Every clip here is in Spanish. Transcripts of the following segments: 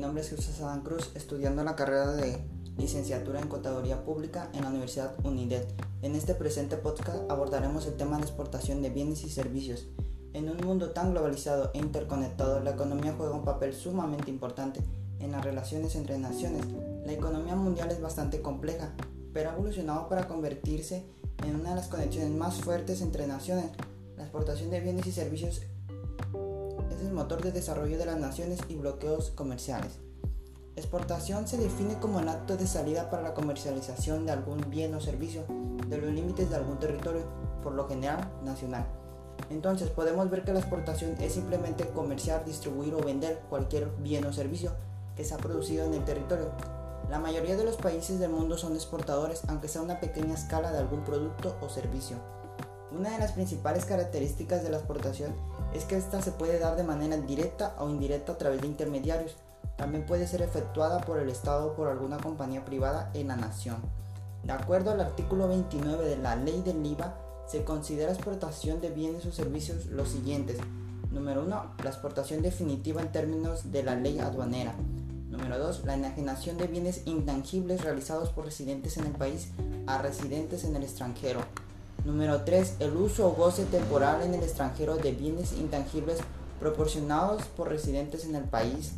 nombre es Jesús Adán Cruz, estudiando la carrera de licenciatura en Contaduría Pública en la Universidad UNIDED. En este presente podcast abordaremos el tema de exportación de bienes y servicios. En un mundo tan globalizado e interconectado, la economía juega un papel sumamente importante en las relaciones entre naciones. La economía mundial es bastante compleja, pero ha evolucionado para convertirse en una de las conexiones más fuertes entre naciones. La exportación de bienes y servicios el motor de desarrollo de las naciones y bloqueos comerciales. Exportación se define como el acto de salida para la comercialización de algún bien o servicio de los límites de algún territorio, por lo general nacional. Entonces podemos ver que la exportación es simplemente comerciar, distribuir o vender cualquier bien o servicio que se ha producido en el territorio. La mayoría de los países del mundo son exportadores, aunque sea una pequeña escala de algún producto o servicio. Una de las principales características de la exportación es que esta se puede dar de manera directa o indirecta a través de intermediarios. También puede ser efectuada por el Estado o por alguna compañía privada en la nación. De acuerdo al artículo 29 de la ley del IVA, se considera exportación de bienes o servicios los siguientes. Número 1. La exportación definitiva en términos de la ley aduanera. Número 2. La enajenación de bienes intangibles realizados por residentes en el país a residentes en el extranjero. Número 3. El uso o goce temporal en el extranjero de bienes intangibles proporcionados por residentes en el país.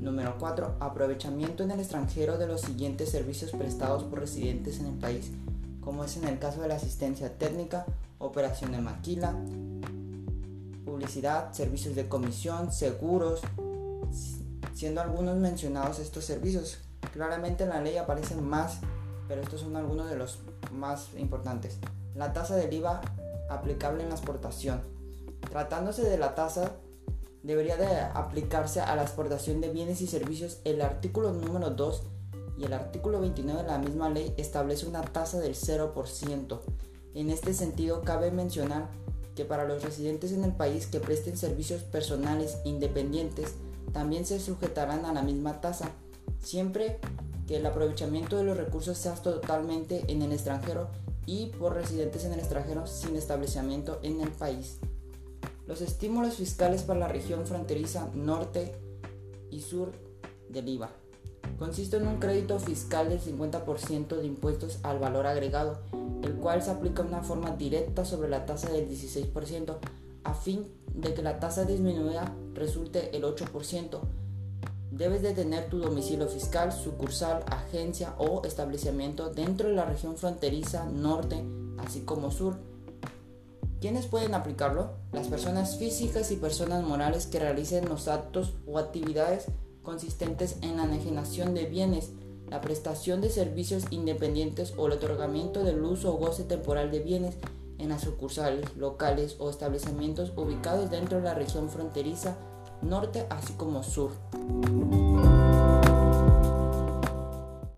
Número 4. Aprovechamiento en el extranjero de los siguientes servicios prestados por residentes en el país, como es en el caso de la asistencia técnica, operación de maquila, publicidad, servicios de comisión, seguros, siendo algunos mencionados estos servicios. Claramente en la ley aparecen más, pero estos son algunos de los más importantes la tasa del IVA aplicable en la exportación. Tratándose de la tasa, debería de aplicarse a la exportación de bienes y servicios. El artículo número 2 y el artículo 29 de la misma ley establece una tasa del 0%. En este sentido, cabe mencionar que para los residentes en el país que presten servicios personales independientes, también se sujetarán a la misma tasa, siempre que el aprovechamiento de los recursos sea totalmente en el extranjero y por residentes en el extranjero sin establecimiento en el país. Los estímulos fiscales para la región fronteriza norte y sur del IVA. Consiste en un crédito fiscal del 50% de impuestos al valor agregado, el cual se aplica de una forma directa sobre la tasa del 16%, a fin de que la tasa disminuida resulte el 8%, Debes de tener tu domicilio fiscal, sucursal, agencia o establecimiento dentro de la región fronteriza norte, así como sur. ¿Quiénes pueden aplicarlo? Las personas físicas y personas morales que realicen los actos o actividades consistentes en la enajenación de bienes, la prestación de servicios independientes o el otorgamiento del uso o goce temporal de bienes en las sucursales, locales o establecimientos ubicados dentro de la región fronteriza norte así como sur.